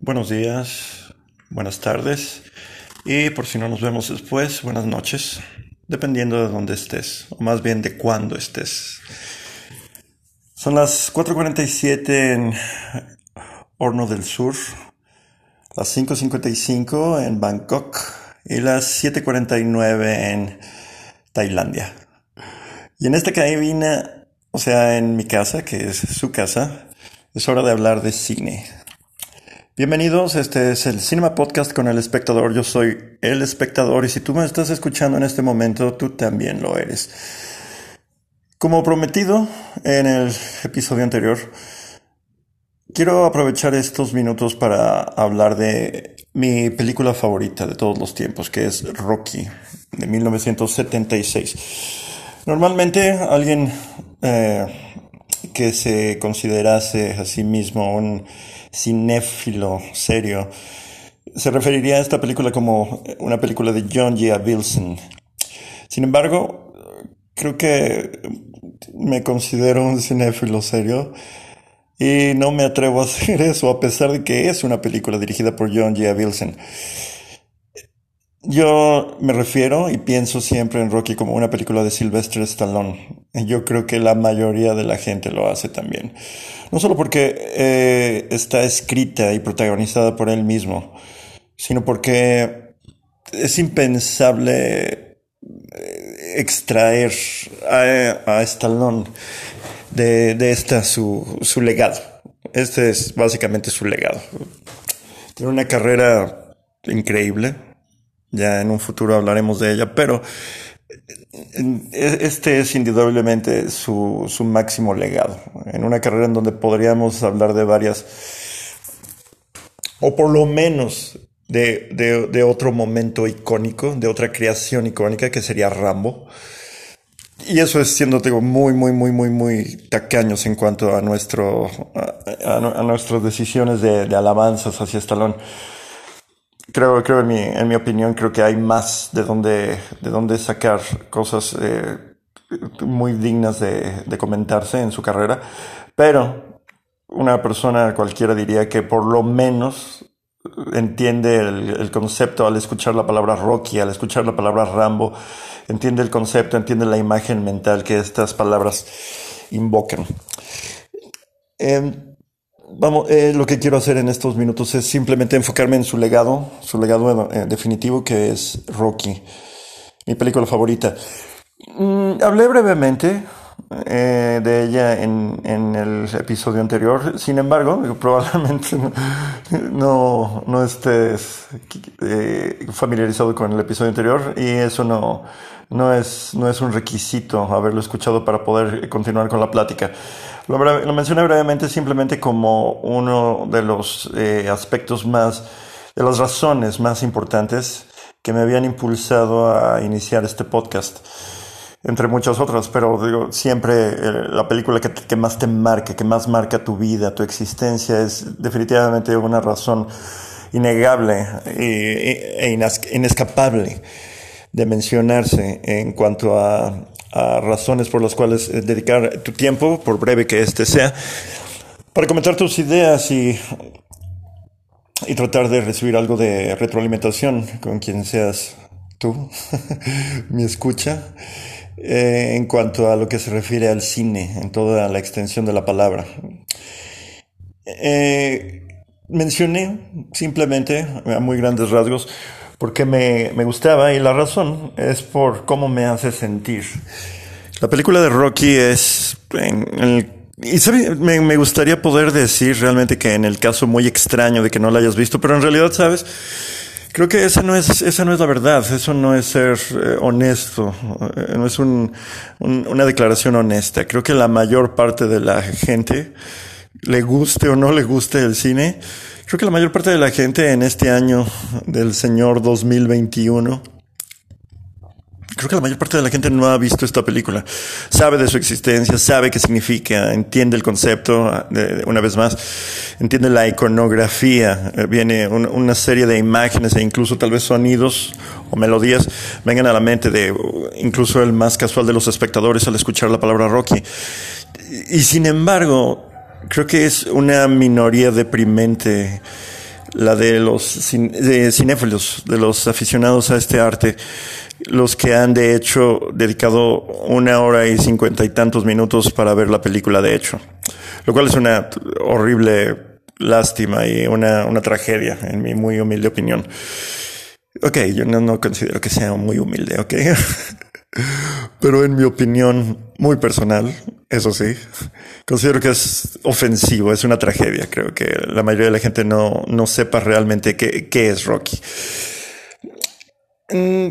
Buenos días, buenas tardes y por si no nos vemos después, buenas noches, dependiendo de dónde estés, o más bien de cuándo estés. Son las 4.47 en Horno del Sur, las 5.55 en Bangkok y las 7.49 en Tailandia. Y en esta cabina, o sea, en mi casa, que es su casa, es hora de hablar de cine. Bienvenidos, este es el Cinema Podcast con el espectador. Yo soy el espectador y si tú me estás escuchando en este momento, tú también lo eres. Como prometido en el episodio anterior, quiero aprovechar estos minutos para hablar de mi película favorita de todos los tiempos, que es Rocky, de 1976. Normalmente alguien eh, que se considerase a sí mismo un cinéfilo serio, se referiría a esta película como una película de John G. Wilson. Sin embargo, creo que me considero un cinéfilo serio y no me atrevo a hacer eso a pesar de que es una película dirigida por John G. Wilson. Yo me refiero y pienso siempre en Rocky como una película de Sylvester Stallone. Yo creo que la mayoría de la gente lo hace también. No solo porque eh, está escrita y protagonizada por él mismo, sino porque es impensable eh, extraer a, Stallone de, de esta su, su legado. Este es básicamente su legado. Tiene una carrera increíble ya en un futuro hablaremos de ella, pero este es indudablemente su, su máximo legado. En una carrera en donde podríamos hablar de varias, o por lo menos de, de, otro momento icónico, de otra creación icónica que sería Rambo. Y eso es siendo muy, muy, muy, muy, muy tacaños en cuanto a, nuestro, a, a, nuestras decisiones de, de alabanzas hacia Stallone creo, creo en mi, en mi opinión, creo que hay más de donde, de donde sacar cosas eh, muy dignas de, de, comentarse en su carrera. Pero una persona cualquiera diría que por lo menos entiende el, el, concepto al escuchar la palabra Rocky, al escuchar la palabra Rambo, entiende el concepto, entiende la imagen mental que estas palabras invocan. Eh, Vamos, eh, lo que quiero hacer en estos minutos es simplemente enfocarme en su legado, su legado eh, definitivo que es Rocky, mi película favorita. Mm, hablé brevemente eh, de ella en, en, el episodio anterior, sin embargo, probablemente no, no estés familiarizado con el episodio anterior y eso no, no, es, no es un requisito haberlo escuchado para poder continuar con la plática. Lo, lo mencioné brevemente simplemente como uno de los eh, aspectos más, de las razones más importantes que me habían impulsado a iniciar este podcast, entre muchas otras, pero digo, siempre eh, la película que, que, más te marca, que más marca tu vida, tu existencia, es definitivamente una razón innegable e, e inescapable de mencionarse en cuanto a razones por las cuales eh, dedicar tu tiempo, por breve que este sea, para comentar tus ideas y, y tratar de recibir algo de retroalimentación con quien seas tú, mi escucha, eh, en cuanto a lo que se refiere al cine, en toda la extensión de la palabra. Eh, mencioné simplemente, a muy grandes rasgos, porque me, me gustaba y la razón es por cómo me hace sentir. La película de Rocky es y me, me, gustaría poder decir realmente que en el caso muy extraño de que no la hayas visto, pero en realidad, ¿sabes? Creo que esa no es, esa no es la verdad, eso no es ser eh, honesto, eh, no es un, un, una declaración honesta. Creo que la mayor parte de la gente, le guste o no le guste el cine, Creo que la mayor parte de la gente en este año del Señor 2021, creo que la mayor parte de la gente no ha visto esta película. Sabe de su existencia, sabe qué significa, entiende el concepto, una vez más, entiende la iconografía, eh, viene una serie de imágenes e incluso tal vez sonidos o melodías vengan a la mente de incluso el más casual de los espectadores al escuchar la palabra Rocky. Y sin embargo, creo que es una minoría deprimente la de los cinéfilos, de los aficionados a este arte, los que han de hecho dedicado una hora y cincuenta y tantos minutos para ver la película de hecho, lo cual es una horrible lástima y una, una tragedia, en mi muy humilde opinión. Ok, yo no, no considero que sea muy humilde, ok. Pero en mi opinión muy personal, eso sí, considero que es ofensivo, es una tragedia. Creo que la mayoría de la gente no, no sepa realmente qué, qué es Rocky. Mm,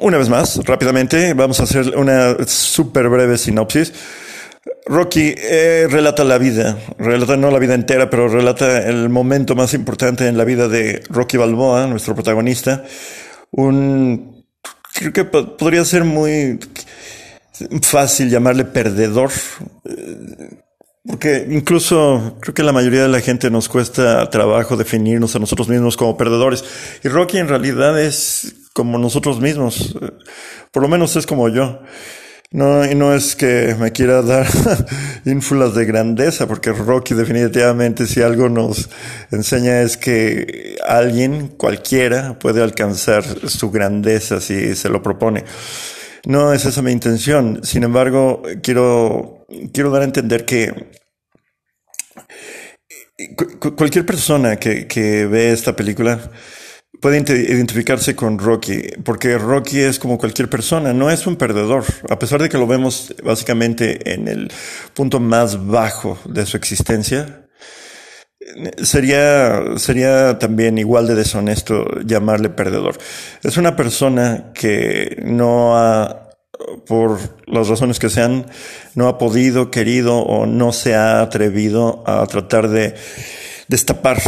una vez más, rápidamente, vamos a hacer una súper breve sinopsis. Rocky eh, relata la vida, relata no la vida entera, pero relata el momento más importante en la vida de Rocky Balboa, nuestro protagonista. Un, creo que podría ser muy fácil llamarle perdedor, eh, porque incluso creo que la mayoría de la gente nos cuesta trabajo definirnos a nosotros mismos como perdedores. Y Rocky en realidad es como nosotros mismos, por lo menos es como yo. No, y no es que me quiera dar ínfulas de grandeza, porque Rocky definitivamente si algo nos enseña es que alguien, cualquiera, puede alcanzar su grandeza si se lo propone. No es esa mi intención. Sin embargo, quiero, quiero dar a entender que cualquier persona que, que ve esta película puede identificarse con Rocky, porque Rocky es como cualquier persona, no es un perdedor, a pesar de que lo vemos básicamente en el punto más bajo de su existencia. Sería, sería también igual de deshonesto llamarle perdedor. Es una persona que no ha, por las razones que sean, no ha podido, querido o no se ha atrevido a tratar de destapar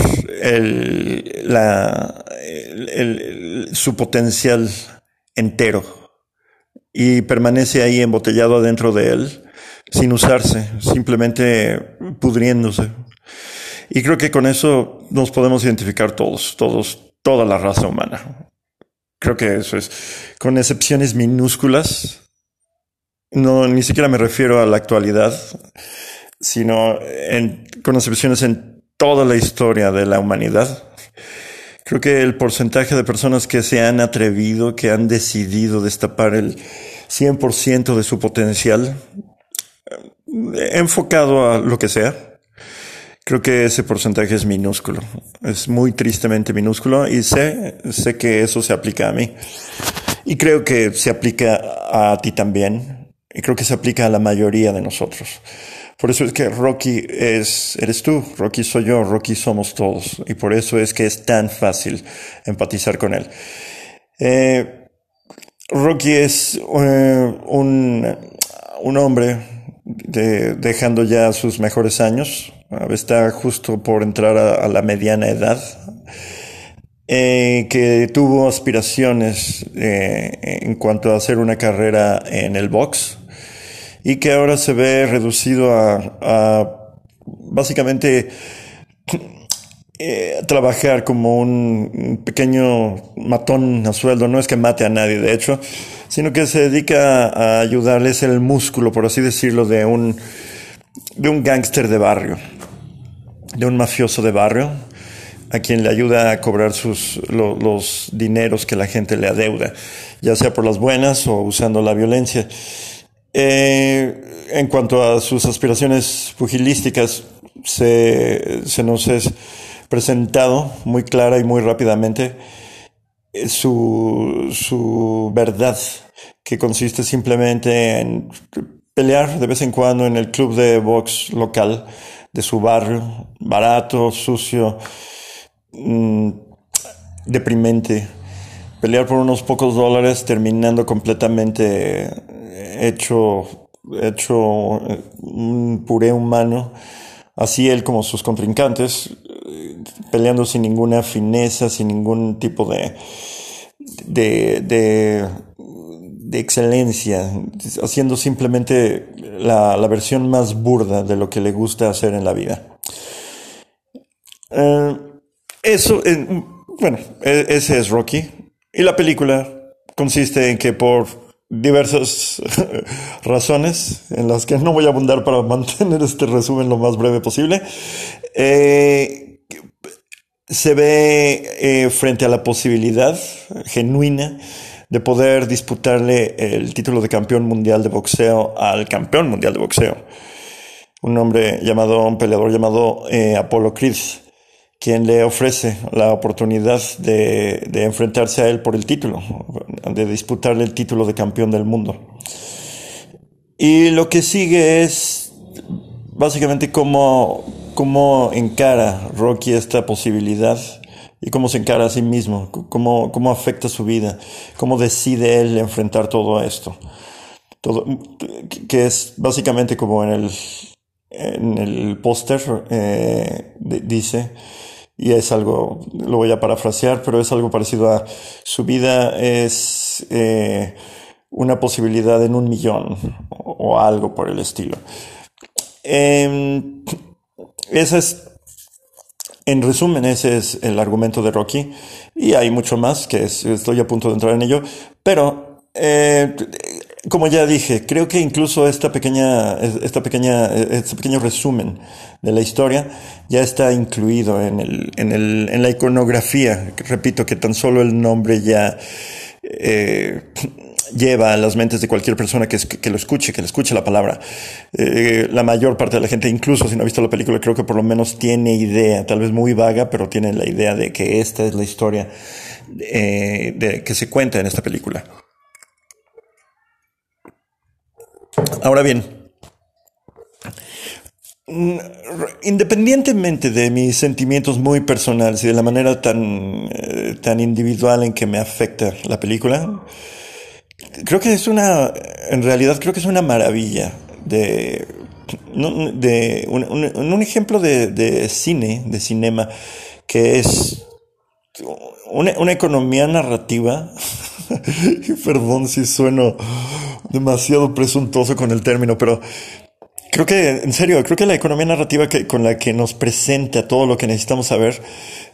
el, la, su potencial entero y permanece ahí embotellado dentro de él sin usarse, simplemente pudriéndose. Y creo que con eso nos podemos identificar todos, todos, toda la raza humana. Creo que eso es, con excepciones minúsculas. No, ni siquiera me refiero a la actualidad, sino en, con excepciones en toda la historia de la humanidad. Creo que el porcentaje de personas que se han atrevido, que han decidido destapar el 100% de su potencial, eh, enfocado a lo que sea, creo que ese porcentaje es minúsculo. Es muy tristemente minúsculo y sé, sé que eso se aplica a mí. Y creo que se aplica a ti también. Y creo que se aplica a la mayoría de nosotros. Por eso es que Rocky es, eres tú, Rocky soy yo, Rocky somos todos. Y por eso es que es tan fácil empatizar con él. Eh, Rocky es eh, un, un, hombre de, dejando ya sus mejores años. Está justo por entrar a, la mediana edad. Eh, que tuvo aspiraciones en cuanto a hacer una carrera en el box y que ahora se ve reducido a, básicamente eh, trabajar como un pequeño matón a sueldo. No es que mate a nadie, de hecho, sino que se dedica a ayudarles el músculo, por así decirlo, de un, de un gángster de barrio, de un mafioso de barrio a quien le ayuda a cobrar sus, los dineros que la gente le adeuda, ya sea por las buenas o usando la violencia. Eh, en cuanto a sus aspiraciones pugilísticas, se, nos es presentado muy clara y muy rápidamente eh, su, su verdad, que consiste simplemente en pelear de vez en cuando en el club de box local de su barrio, barato, sucio, mm, deprimente. Pelear por unos pocos dólares terminando completamente hecho, hecho un puré humano, así él como sus contrincantes, peleando sin ninguna fineza, sin ningún tipo de, de, de, excelencia, haciendo simplemente la, la, versión más burda de lo que le gusta hacer en la vida. Eh, eso, bueno, e, ese es Rocky. Y la película consiste en que por diversas razones en las que no voy a abundar para mantener este resumen lo más breve posible. Eh, se ve eh, frente a la posibilidad genuina de poder disputarle el título de campeón mundial de boxeo al campeón mundial de boxeo. Un hombre llamado, un peleador llamado eh, Apollo Creed, quien le ofrece la oportunidad de, enfrentarse a él por el título, de disputarle el título de campeón del mundo. Y lo que sigue es básicamente cómo, cómo encara Rocky esta posibilidad y cómo se encara a sí mismo, cómo, cómo afecta su vida, cómo decide él enfrentar todo esto. Todo, que es básicamente como en el, en el póster eh, dice, y es algo, lo voy a parafrasear, pero es algo parecido a su vida es eh, una posibilidad en un millón o, algo por el estilo. Eh, esa es en resumen, ese es el argumento de Rocky y hay mucho más que estoy a punto de entrar en ello, pero eh, como ya dije, creo que incluso esta pequeña, esta pequeña, este pequeño resumen de la historia ya está incluido en, el, en, el, en la iconografía. Repito que tan solo el nombre ya eh, lleva a las mentes de cualquier persona que, que lo escuche, que le escuche la palabra. Eh, la mayor parte de la gente, incluso si no ha visto la película, creo que por lo menos tiene idea, tal vez muy vaga, pero tiene la idea de que esta es la historia eh, de, que se cuenta en esta película. Ahora bien, mm, independientemente de mis sentimientos muy personales y de la manera tan, eh, tan individual en que me afecta la película, creo que es una, en realidad creo que es una maravilla de, de un, ejemplo de, cine, de cinema, que es una, una economía narrativa. Perdón si sueno demasiado presuntuoso con el término, pero Creo que, en serio, creo que la economía narrativa que, con la que nos presenta todo lo que necesitamos saber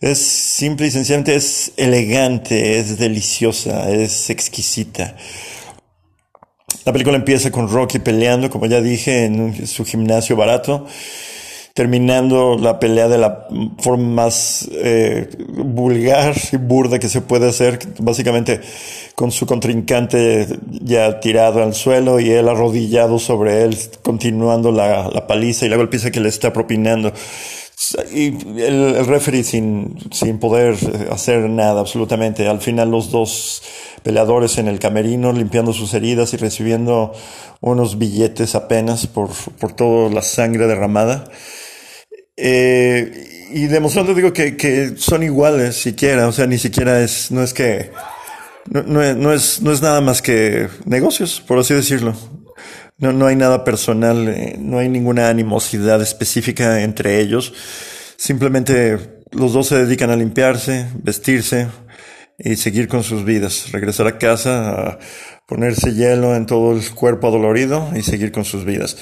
es simple y sencillamente es elegante, es deliciosa, es exquisita. La película empieza con Rocky peleando, como ya dije, en su gimnasio barato terminando la pelea de la forma más eh, vulgar y burda que se puede hacer, básicamente con su contrincante ya tirado al suelo y él arrodillado sobre él, continuando la, la paliza y la golpiza que le está propinando. Y el, el referee sin, sin poder hacer nada, absolutamente. Al final los dos peleadores en el camerino limpiando sus heridas y recibiendo unos billetes apenas por, por toda la sangre derramada. Eh, y demostrando, digo, que, que, son iguales siquiera, o sea, ni siquiera es, no es que, no, no, es, no es nada más que negocios, por así decirlo. No, no hay nada personal, eh, no hay ninguna animosidad específica entre ellos. Simplemente los dos se dedican a limpiarse, vestirse y seguir con sus vidas. Regresar a casa, a ponerse hielo en todo el cuerpo adolorido y seguir con sus vidas.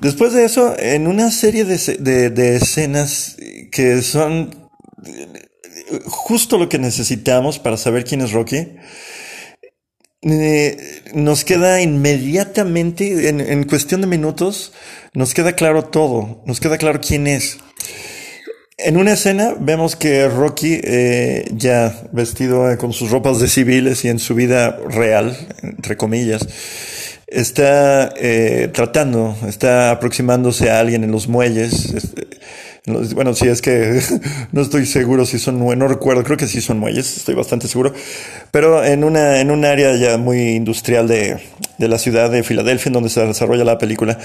Después de eso, en una serie de, de, escenas que son justo lo que necesitamos para saber quién es Rocky, eh, nos queda inmediatamente, en, en, cuestión de minutos, nos queda claro todo, nos queda claro quién es. En una escena vemos que Rocky, eh, ya vestido con sus ropas de civiles y en su vida real, entre comillas, está eh, tratando, está aproximándose a alguien en los muelles. Este, bueno, si es que no estoy seguro si son, no recuerdo, creo que sí son muelles, estoy bastante seguro, pero en una, en un área ya muy industrial de, de la ciudad de Filadelfia, en donde se desarrolla la película,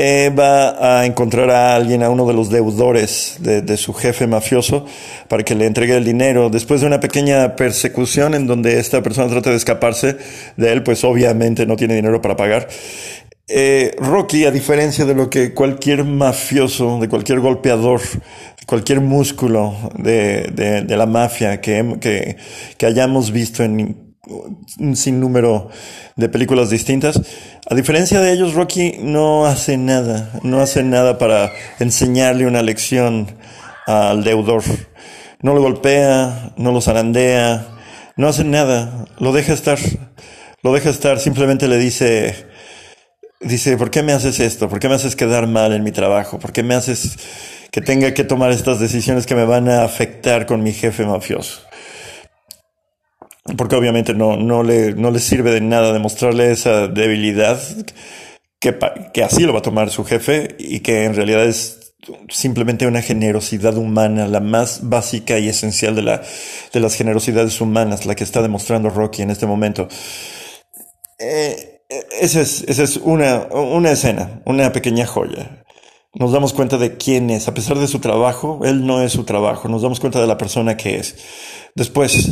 eh, va a encontrar a alguien, a uno de los deudores de, de, su jefe mafioso, para que le entregue el dinero. Después de una pequeña persecución en donde esta persona trata de escaparse de él, pues obviamente no tiene dinero para pagar. Eh, Rocky, a diferencia de lo que cualquier mafioso, de cualquier golpeador, cualquier músculo de, de, de la mafia que, que, que hayamos visto en un sinnúmero de películas distintas. A diferencia de ellos, Rocky no hace nada, no hace nada para enseñarle una lección al deudor. No lo golpea, no lo zarandea, no hace nada, lo deja estar. lo deja estar, simplemente le dice, dice, ¿por qué me haces esto? ¿Por qué me haces quedar mal en mi trabajo? ¿Por qué me haces que tenga que tomar estas decisiones que me van a afectar con mi jefe mafioso? Porque obviamente no, no, le, no le sirve de nada demostrarle esa debilidad que, que así lo va a tomar su jefe y que en realidad es simplemente una generosidad humana, la más básica y esencial de, la, de las generosidades humanas, la que está demostrando Rocky en este momento. Eh, esa es, esa es una, una escena, una pequeña joya. Nos damos cuenta de quién es, a pesar de su trabajo, él no es su trabajo, nos damos cuenta de la persona que es. Después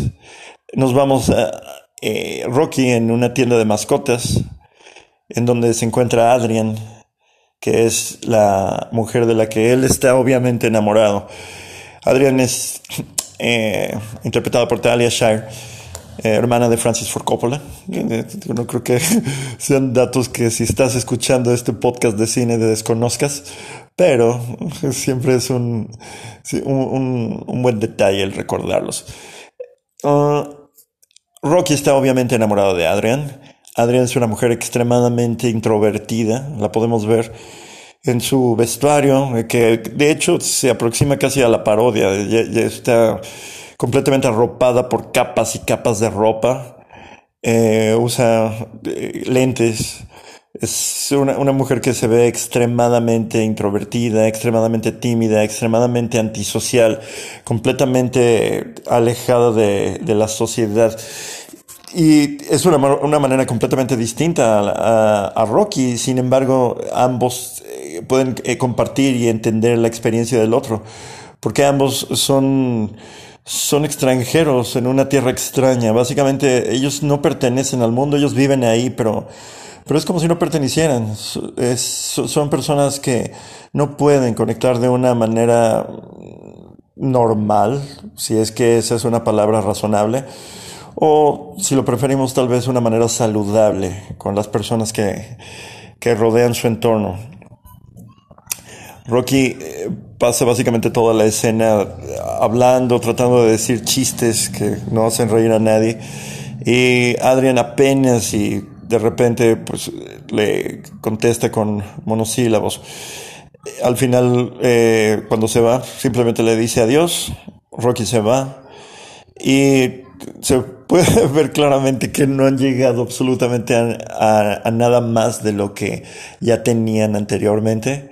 nos vamos a eh, Rocky en una tienda de mascotas, en donde se encuentra Adrian, que es la mujer de la que él está obviamente enamorado. Adrian es eh, interpretada por Talia Shire, eh, hermana de Francis Ford Coppola. No creo que sean datos que si estás escuchando este podcast de cine de desconozcas, pero siempre es un, un, buen detalle el recordarlos. Ah, Rocky está obviamente enamorado de Adrian. Adrian es una mujer extremadamente introvertida, la podemos ver en su vestuario, eh, que de hecho se aproxima casi a la parodia, está completamente arropada por capas y capas de ropa, eh, usa eh, lentes, es una, mujer que se ve extremadamente introvertida, extremadamente tímida, extremadamente antisocial, completamente alejada de, de la sociedad. Y es una, una manera completamente distinta a, a, Rocky, sin embargo, ambos eh, pueden eh, compartir y entender la experiencia del otro, porque ambos son, son extranjeros en una tierra extraña. Básicamente, ellos no pertenecen al mundo, ellos viven ahí, pero, pero es como si no pertenecieran. Son personas que no pueden conectar de una manera normal, si es que esa es una palabra razonable o si lo preferimos tal vez una manera saludable con las personas que, que rodean su entorno. Rocky eh, pasa básicamente toda la escena hablando, tratando de decir chistes que no hacen reír a nadie. Y Adrian apenas y de repente pues le contesta con monosílabos. Al final, eh, cuando se va, simplemente le dice adiós. Rocky se va. Y se puede ver claramente que no han llegado absolutamente a, nada más de lo que ya tenían anteriormente.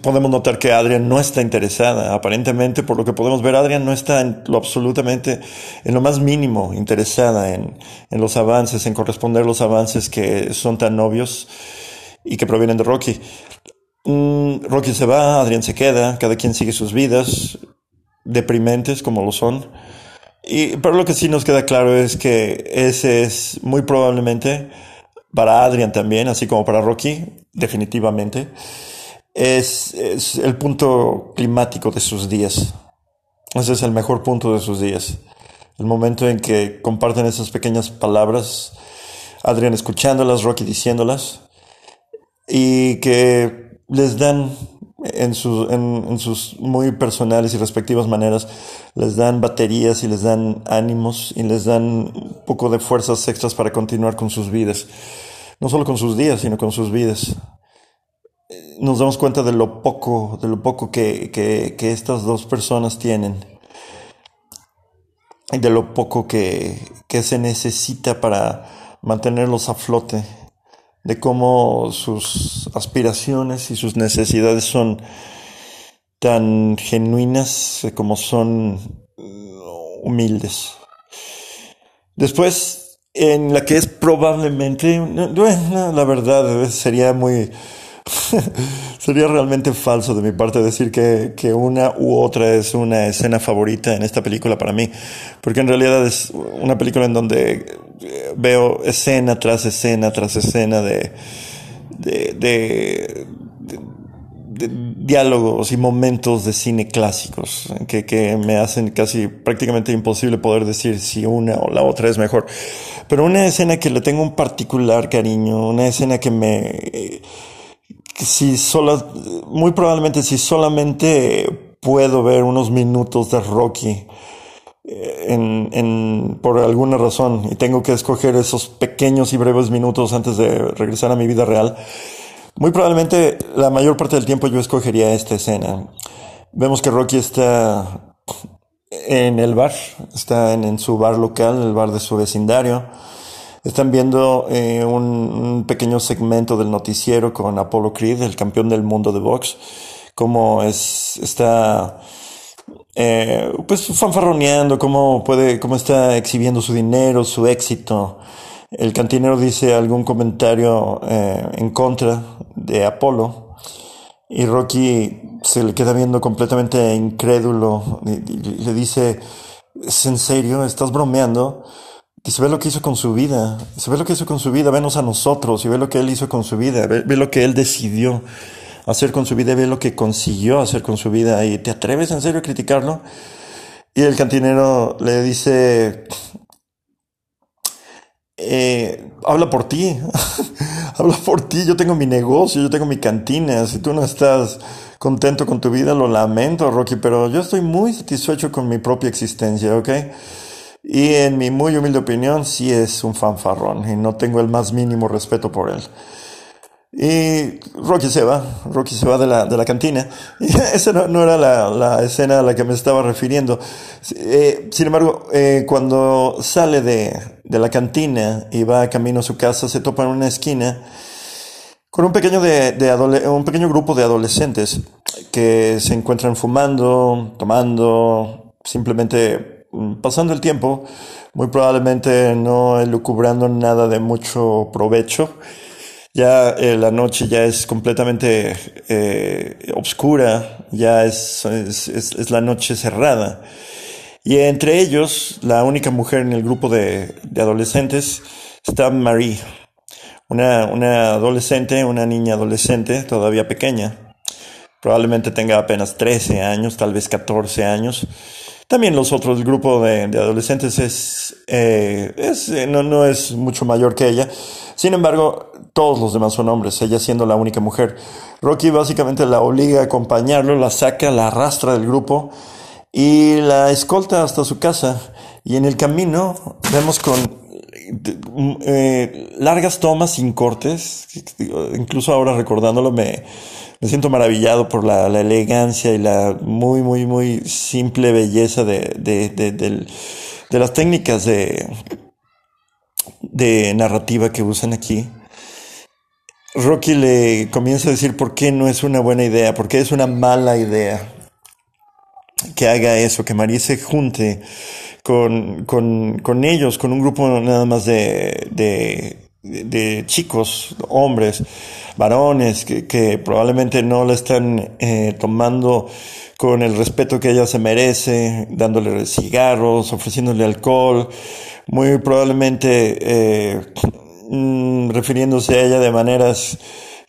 Podemos notar que Adrian no está interesada. Aparentemente, por lo que podemos ver, Adrian no está en lo absolutamente, en lo más mínimo interesada en, los avances, en corresponder los avances que son tan obvios y que provienen de Rocky. Mm, Rocky se va, Adrian se queda, cada quien sigue sus vidas, deprimentes como lo son. Y, pero lo que sí nos queda claro es que ese es muy probablemente para Adrian también, así como para Rocky, definitivamente, es, el punto climático de sus días. Ese es el mejor punto de sus días. El momento en que comparten esas pequeñas palabras, Adrian escuchándolas, Rocky diciéndolas, y que les dan en, en, sus muy personales y respectivas maneras, les dan baterías y les dan ánimos y les dan un poco de fuerzas extras para continuar con sus vidas. No solo con sus días, sino con sus vidas. Nos damos cuenta de lo poco, de lo poco que, que, estas dos personas tienen. Y de lo poco que, que se necesita para mantenerlos a flote de cómo sus aspiraciones y sus necesidades son tan genuinas como son humildes. Después, en la que es probablemente, bueno, la verdad sería muy, sería realmente falso de mi parte decir que, que, una u otra es una escena favorita en esta película para mí, porque en realidad es una película en donde veo escena tras escena tras escena de, de, diálogos y momentos de cine clásicos que, que, me hacen casi prácticamente imposible poder decir si una o la otra es mejor. Pero una escena que le tengo un particular cariño, una escena que me... si solo, muy probablemente si solamente puedo ver unos minutos de Rocky en, por alguna razón y tengo que escoger esos pequeños y breves minutos antes de regresar a mi vida real, muy probablemente la mayor parte del tiempo yo escogería esta escena. Vemos que Rocky está en el bar, está en, su bar local, el bar de su vecindario. Están viendo eh, un, pequeño segmento del noticiero con Apollo Creed, el campeón del mundo de box, como es, está eh, pues fanfarroneando, cómo puede, cómo está exhibiendo su dinero, su éxito. El cantinero dice algún comentario eh, en contra de Apolo y Rocky se le queda viendo completamente incrédulo y, le dice, ¿es en serio? ¿Estás bromeando? Dice, ve lo que hizo con su vida, se ve lo que hizo con su vida, venos a nosotros y ve lo que él hizo con su vida, ve lo que él decidió hacer con su vida, ve lo que consiguió hacer con su vida y te atreves en serio a criticarlo. Y el cantinero le dice, eh, habla por ti, habla por ti, yo tengo mi negocio, yo tengo mi cantina, si tú no estás contento con tu vida, lo lamento, Rocky, pero yo estoy muy satisfecho con mi propia existencia, ¿ok? Y en mi muy humilde opinión, sí es un fanfarrón y no tengo el más mínimo respeto por él. Y Rocky se va, Rocky se va de la, de la cantina. Y esa no, era la, la, escena a la que me estaba refiriendo. Eh, sin embargo, eh, cuando sale de, de, la cantina y va camino a su casa, se topa en una esquina con un pequeño, de, de un pequeño grupo de adolescentes que se encuentran fumando, tomando, simplemente pasando el tiempo, muy probablemente no elucubrando nada de mucho provecho ya eh, la noche ya es completamente eh, oscura, ya es, es, la noche cerrada. Y entre ellos, la única mujer en el grupo de, de adolescentes está Marie, una, una adolescente, una niña adolescente, todavía pequeña. Probablemente tenga apenas 13 años, tal vez 14 años. También los otros, el grupo de, de adolescentes es, eh, es no, no es mucho mayor que ella. Sin embargo, todos los demás son hombres, ella siendo la única mujer. Rocky básicamente la obliga a acompañarlo, la saca, la arrastra del grupo y la escolta hasta su casa. Y en el camino vemos con eh, largas tomas sin cortes, incluso ahora recordándolo me, me siento maravillado por la, elegancia y la muy, muy, muy simple belleza de, de, de, las técnicas de, narrativa que usan aquí. Rocky le comienza a decir por qué no es una buena idea, por qué es una mala idea que haga eso, que María se junte con, con, con ellos, con un grupo nada más de, de, de chicos, hombres, varones, que, probablemente no la están eh, tomando con el respeto que ella se merece, dándole cigarros, ofreciéndole alcohol, muy probablemente eh, Mm, refiriéndose a ella de maneras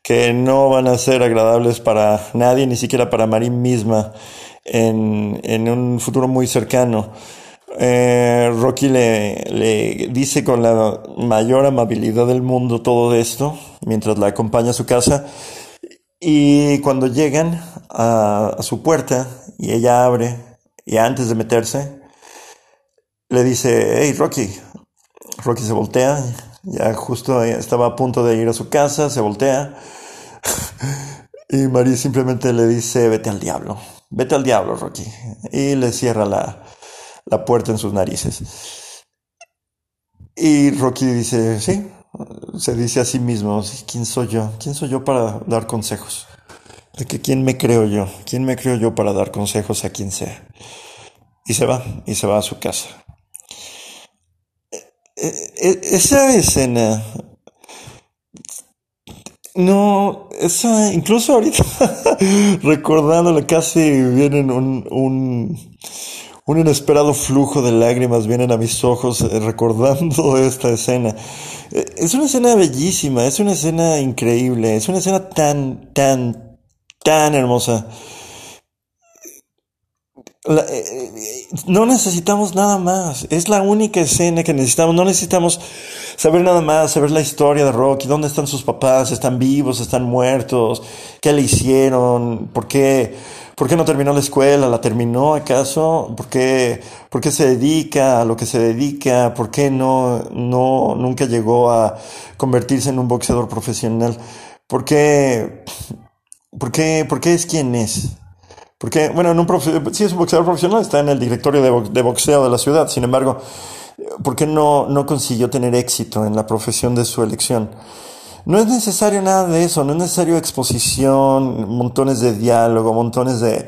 que no van a ser agradables para nadie, ni siquiera para Marín misma, en, en un futuro muy cercano. Eh, Rocky le, le, dice con la mayor amabilidad del mundo todo esto, mientras la acompaña a su casa, y cuando llegan a, a su puerta y ella abre, y antes de meterse, le dice, hey Rocky, Rocky se voltea ya justo estaba a punto de ir a su casa, se voltea. y María simplemente le dice, vete al diablo, vete al diablo, Rocky. Y le cierra la, la puerta en sus narices. Y Rocky dice, sí, se dice a sí mismo, ¿quién soy yo? ¿Quién soy yo para dar consejos? De que quién me creo yo, quién me creo yo para dar consejos a quien sea. Y se va, y se va a su casa. E, e, esa escena no, esa, incluso ahorita recordándola casi vienen un, un, un, inesperado flujo de lágrimas vienen a mis ojos eh, recordando esta escena. E, es una escena bellísima, es una escena increíble, es una escena tan, tan, tan hermosa. Eh, eh, no necesitamos nada más. Es la única escena que necesitamos. No necesitamos saber nada más, saber la historia de Rocky, dónde están sus papás, están vivos, están muertos, qué le hicieron, por qué, por qué no terminó la escuela, la terminó acaso, por qué, por qué se dedica a lo que se dedica, por qué no, no, nunca llegó a convertirse en un boxeador profesional, por qué, por qué, por qué es quien es. Porque, bueno, en un si es un boxeador profesional, está en el directorio de, boxeo de la ciudad. Sin embargo, ¿por qué no, no consiguió tener éxito en la profesión de su elección? No es necesario nada de eso, no es necesario exposición, montones de diálogo, montones de,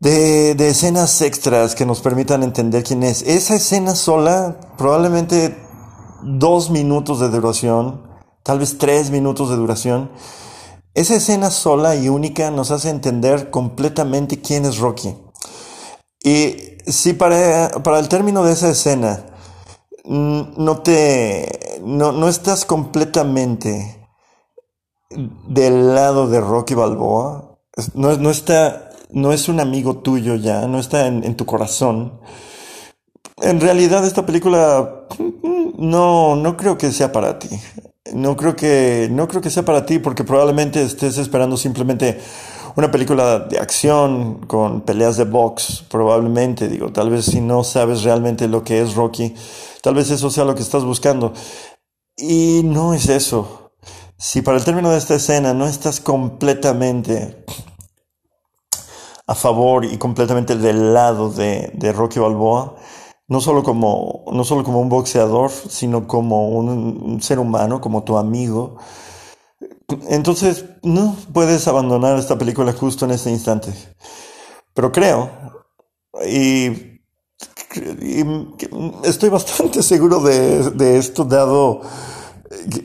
de, escenas extras que nos permitan entender quién es. Esa escena sola, probablemente dos minutos de duración, tal vez tres minutos de duración, esa escena sola y única nos hace entender completamente quién es Rocky. Y si para, para el término de esa escena no te no, no estás completamente del lado de Rocky Balboa, no, no está no es un amigo tuyo ya, no está en, en tu corazón. En realidad esta película no, no creo que sea para ti. No creo que, no creo que sea para ti porque probablemente estés esperando simplemente una película de acción con peleas de box, probablemente, digo, tal vez si no sabes realmente lo que es Rocky, tal vez eso sea lo que estás buscando. Y no es eso. Si para el término de esta escena no estás completamente a favor y completamente del lado de, de Rocky Balboa, no solo como, no solo como un boxeador, sino como un, ser humano, como tu amigo. Entonces, no puedes abandonar esta película justo en este instante. Pero creo, y, estoy bastante seguro de, esto, dado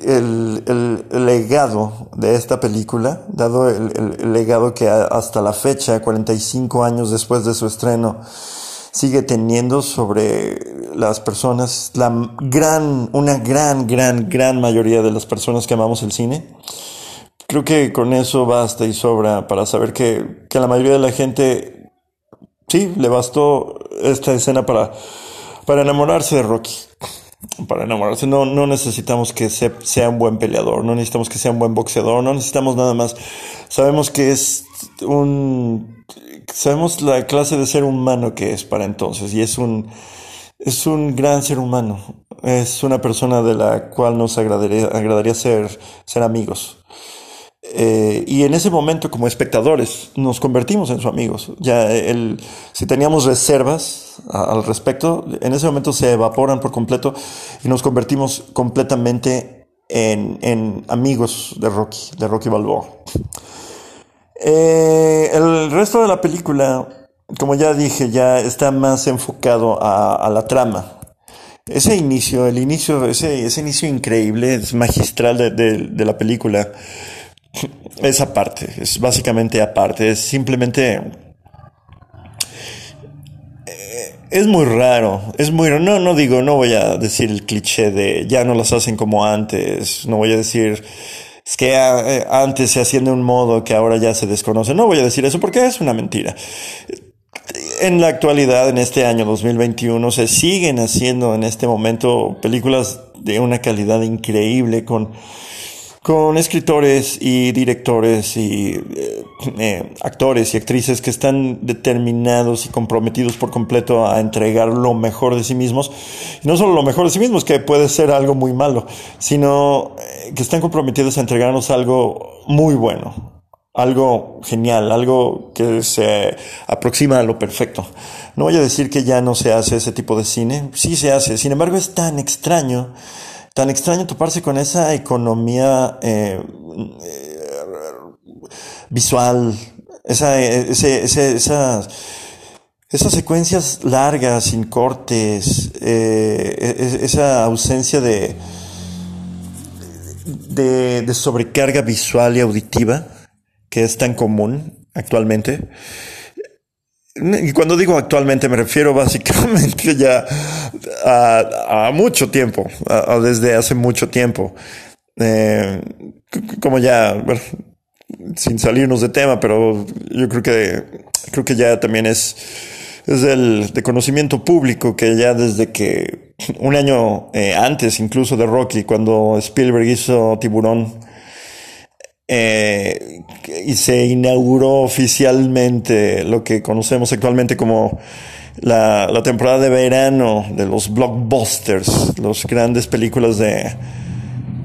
el, legado de esta película, dado el, el legado que hasta la fecha, 45 años después de su estreno, sigue teniendo sobre las personas, la gran, una gran, gran, gran mayoría de las personas que amamos el cine. Creo que con eso basta y sobra para saber que, que la mayoría de la gente, sí, le bastó esta escena para, para enamorarse de Rocky. Para enamorarse, no, no necesitamos que sea un buen peleador, no necesitamos que sea un buen boxeador, no necesitamos nada más. Sabemos que es un sabemos la clase de ser humano que es para entonces y es un, es un gran ser humano. Es una persona de la cual nos agradaría, agradaría ser, ser amigos. Eh, y en ese momento, como espectadores, nos convertimos en sus amigos. Ya el, si teníamos reservas al respecto, en ese momento se evaporan por completo y nos convertimos completamente en, en amigos de Rocky, de Rocky Balboa. Eh, el resto de la película, como ya dije, ya está más enfocado a, la trama. Ese inicio, el inicio, ese, ese inicio increíble, es magistral de, de, la película, es aparte, es básicamente aparte, es simplemente... Eh, es muy raro, es muy. No, no digo, no voy a decir el cliché de ya no las hacen como antes, no voy a decir es que eh, antes se hacía de un modo que ahora ya se desconoce. No voy a decir eso porque es una mentira. En la actualidad, en este año 2021, se siguen haciendo en este momento películas de una calidad increíble con con escritores y directores y eh, eh, actores y actrices que están determinados y comprometidos por completo a entregar lo mejor de sí mismos. Y no solo lo mejor de sí mismos, que puede ser algo muy malo, sino eh, que están comprometidos a entregarnos algo muy bueno, algo genial, algo que se aproxima a lo perfecto. No voy a decir que ya no se hace ese tipo de cine, sí se hace, sin embargo es tan extraño tan extraño toparse con esa economía eh, eh, visual, esa, esas, secuencias largas, sin cortes, eh, esa ausencia de, de sobrecarga visual y auditiva que es tan común actualmente. Y cuando digo actualmente me refiero básicamente ya a, mucho tiempo, desde hace mucho tiempo. Eh, como ya, sin salirnos de tema, pero yo creo que creo que ya también es, es el de conocimiento público que ya desde que un año eh, antes incluso de Rocky, cuando Spielberg hizo Tiburón. Eh, y se inauguró oficialmente lo que conocemos actualmente como la, la, temporada de verano de los blockbusters, las grandes películas de,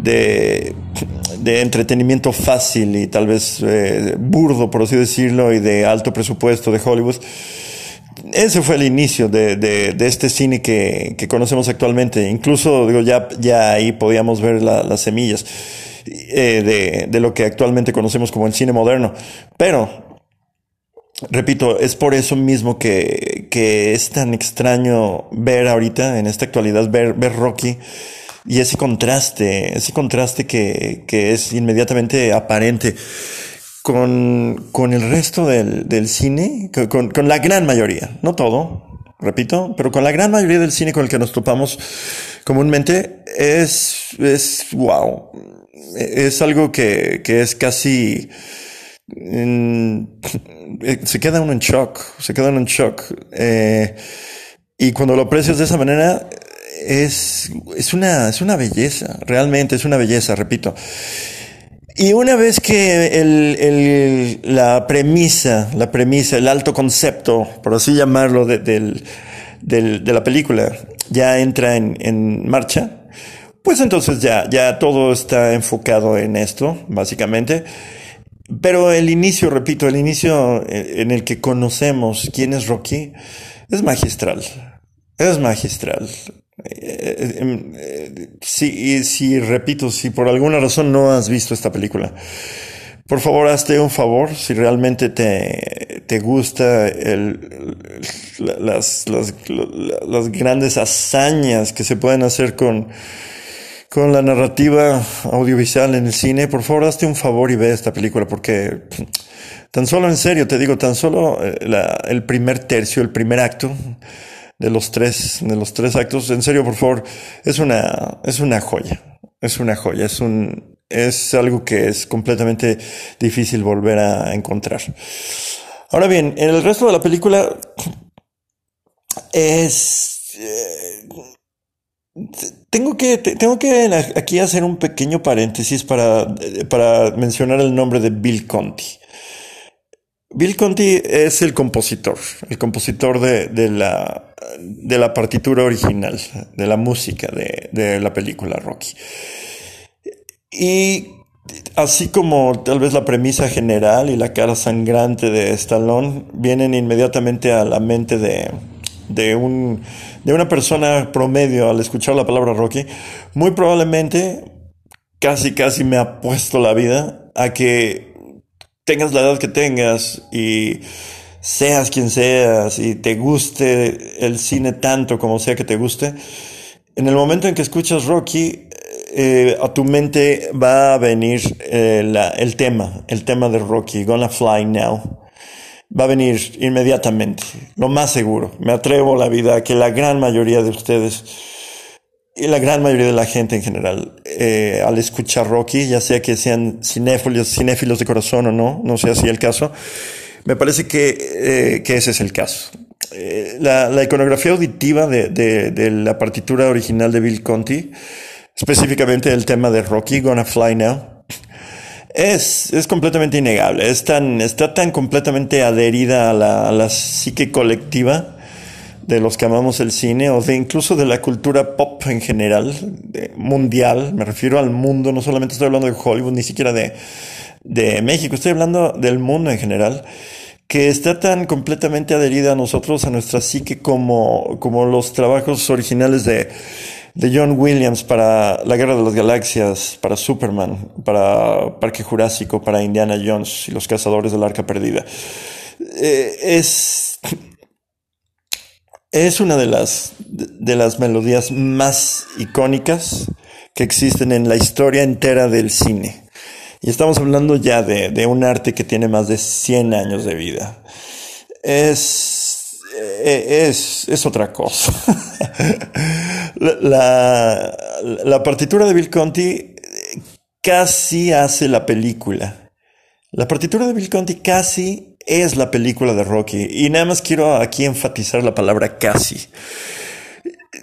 de, entretenimiento fácil y tal vez eh, burdo, por así decirlo, y de alto presupuesto de Hollywood. Ese fue el inicio de, de, este cine que, que, conocemos actualmente. Incluso, digo, ya, ya ahí podíamos ver la, las semillas eh, de, de lo que actualmente conocemos como el cine moderno. Pero, repito, es por eso mismo que, que es tan extraño ver ahorita, en esta actualidad, ver, ver Rocky y ese contraste, ese contraste que, que es inmediatamente aparente con, con el resto del, del cine, con, con, la gran mayoría, no todo, repito, pero con la gran mayoría del cine con el que nos topamos comúnmente es, es wow, es algo que, que es casi, en, se queda uno en shock, se queda uno en shock. Eh, y cuando lo aprecias de esa manera, es, es, una, es una belleza, realmente es una belleza, repito. Y una vez que el, el, la premisa, la premisa, el alto concepto, por así llamarlo, de, del, del, de la película ya entra en, en marcha, pues entonces ya, ya todo está enfocado en esto, básicamente. Pero el inicio, repito, el inicio en el que conocemos quién es Rocky es magistral. Es magistral. Eh, em, eh, si, si, repito, si por alguna razón no has visto esta película, por favor hazte un favor, si realmente te, te gusta el, las, las, las grandes hazañas que se pueden hacer con, con la narrativa audiovisual en el cine, por favor hazte un favor y ve esta película, porque tan solo en serio, te digo, tan solo eh, el primer tercio, el primer acto, de los tres, de los tres actos. En serio, por favor, es una, es una joya. Es una joya. Es un, es algo que es completamente difícil volver a encontrar. Ahora bien, en el resto de la película es, eh, tengo que, tengo que aquí hacer un pequeño paréntesis para, para mencionar el nombre de Bill Conti. Bill Conti es el compositor, el compositor de, de, la, de la partitura original, de la música de, de la película Rocky. Y así como tal vez la premisa general y la cara sangrante de Stallone vienen inmediatamente a la mente de, de, un, de una persona promedio al escuchar la palabra Rocky, muy probablemente casi casi me ha puesto la vida a que tengas la edad que tengas y seas quien seas y te guste el cine tanto como sea que te guste, en el momento en que escuchas Rocky, eh, a tu mente va a venir eh, la, el tema, el tema de Rocky, Gonna Fly Now. Va a venir inmediatamente, lo más seguro. Me atrevo la vida que la gran mayoría de ustedes y la gran mayoría de la gente en general, eh, al escuchar Rocky, ya sea que sean cinéfilos, cinéfilos de corazón o no, no sea así el caso, me parece que, eh, que ese es el caso. Eh, la, la, iconografía auditiva de, de, de, la partitura original de Bill Conti, específicamente el tema de Rocky, Gonna Fly Now, es, es completamente innegable. Es tan, está tan completamente adherida a la, a la psique colectiva de los que amamos el cine o de incluso de la cultura pop en general, mundial, me refiero al mundo, no solamente estoy hablando de Hollywood, ni siquiera de, de México, estoy hablando del mundo en general, que está tan completamente adherida a nosotros, a nuestra psique, como, como los trabajos originales de, de John Williams para La Guerra de las Galaxias, para Superman, para Parque Jurásico, para Indiana Jones y los Cazadores del Arca Perdida. Eh, es es una de las, de las melodías más icónicas que existen en la historia entera del cine. Y estamos hablando ya de, de un arte que tiene más de 100 años de vida. Es, es, es otra cosa. la, la partitura de Bill Conti casi hace la película. La partitura de Bill Conti casi es la película de Rocky. Y nada más quiero aquí enfatizar la palabra casi.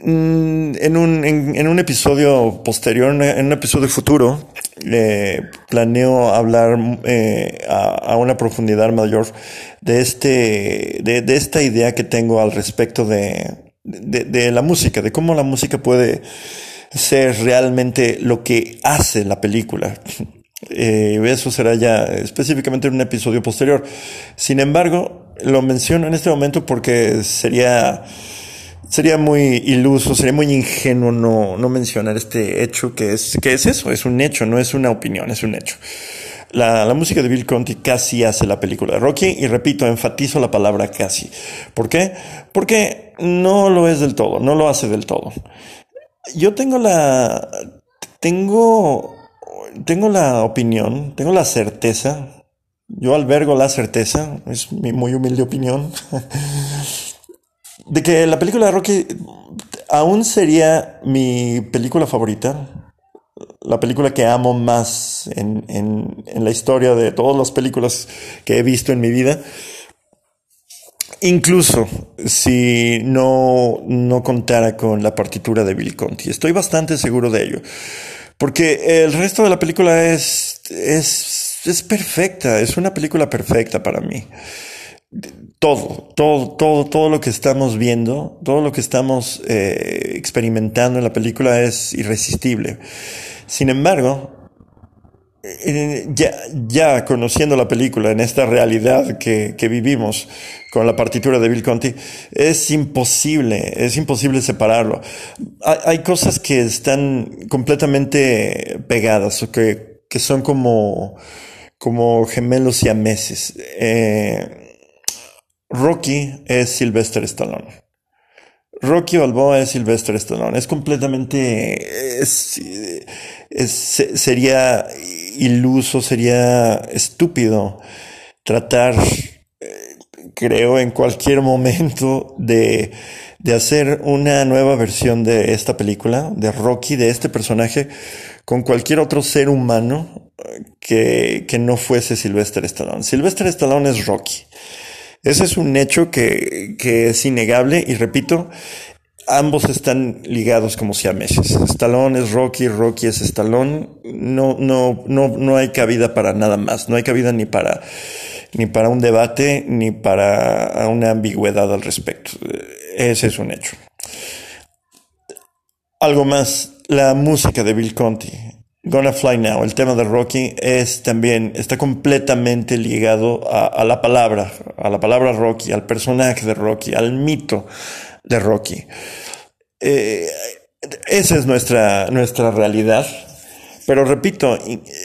Mm, en un, en, un episodio posterior, en un episodio futuro, planeo hablar eh, a, una profundidad mayor de, este, de, de, esta idea que tengo al respecto de, de, la música, de cómo la música puede ser realmente lo que hace la película. Eh, eso será ya específicamente en un episodio posterior. Sin embargo, lo menciono en este momento porque sería sería muy iluso, sería muy ingenuo no, no mencionar este hecho que es, que es eso, es un hecho, no es una opinión, es un hecho. La, la, música de Bill Conti casi hace la película de Rocky y repito, enfatizo la palabra casi. ¿Por qué? Porque no lo es del todo, no lo hace del todo. Yo tengo la, tengo, tengo la opinión, tengo la certeza, yo albergo la certeza, es mi muy humilde opinión, de que la película de Rocky aún sería mi película favorita, la película que amo más en, en, la historia de todas las películas que he visto en mi vida. Incluso si no, no contara con la partitura de Bill Conti. Estoy bastante seguro de ello. Porque el resto de la película es, es, es perfecta. Es una película perfecta para mí todo, todo, todo, todo lo que estamos viendo, todo lo que estamos eh, experimentando en la película es irresistible. Sin embargo, eh, ya, ya conociendo la película en esta realidad que, que vivimos con la partitura de Bill Conti, es imposible, es imposible separarlo. Hay, hay cosas que están completamente pegadas o que, que son como, como gemelos y ameses. Eh, Rocky es Sylvester Stallone. Rocky Balboa es Sylvester Stallone. Es completamente. sería iluso, sería estúpido tratar, eh, creo, en cualquier momento de, de hacer una nueva versión de esta película, de Rocky, de este personaje, con cualquier otro ser humano eh, que, que no fuese Sylvester Stallone. Sylvester Stallone es Rocky. Ese es un hecho que, que es innegable y repito, ambos están ligados como si a meses. Stallone es Rocky, Rocky es Stallone. No, no, no, no hay cabida para nada más. No hay cabida ni para, ni para un debate, ni para una ambigüedad al respecto. Ese es un hecho. Algo más, la música de Bill Conti. Gonna Fly Now, el tema de Rocky es también, está completamente ligado a, la palabra, a la palabra Rocky, al personaje de Rocky, al mito de Rocky. Eh, esa es nuestra, nuestra realidad. Pero repito,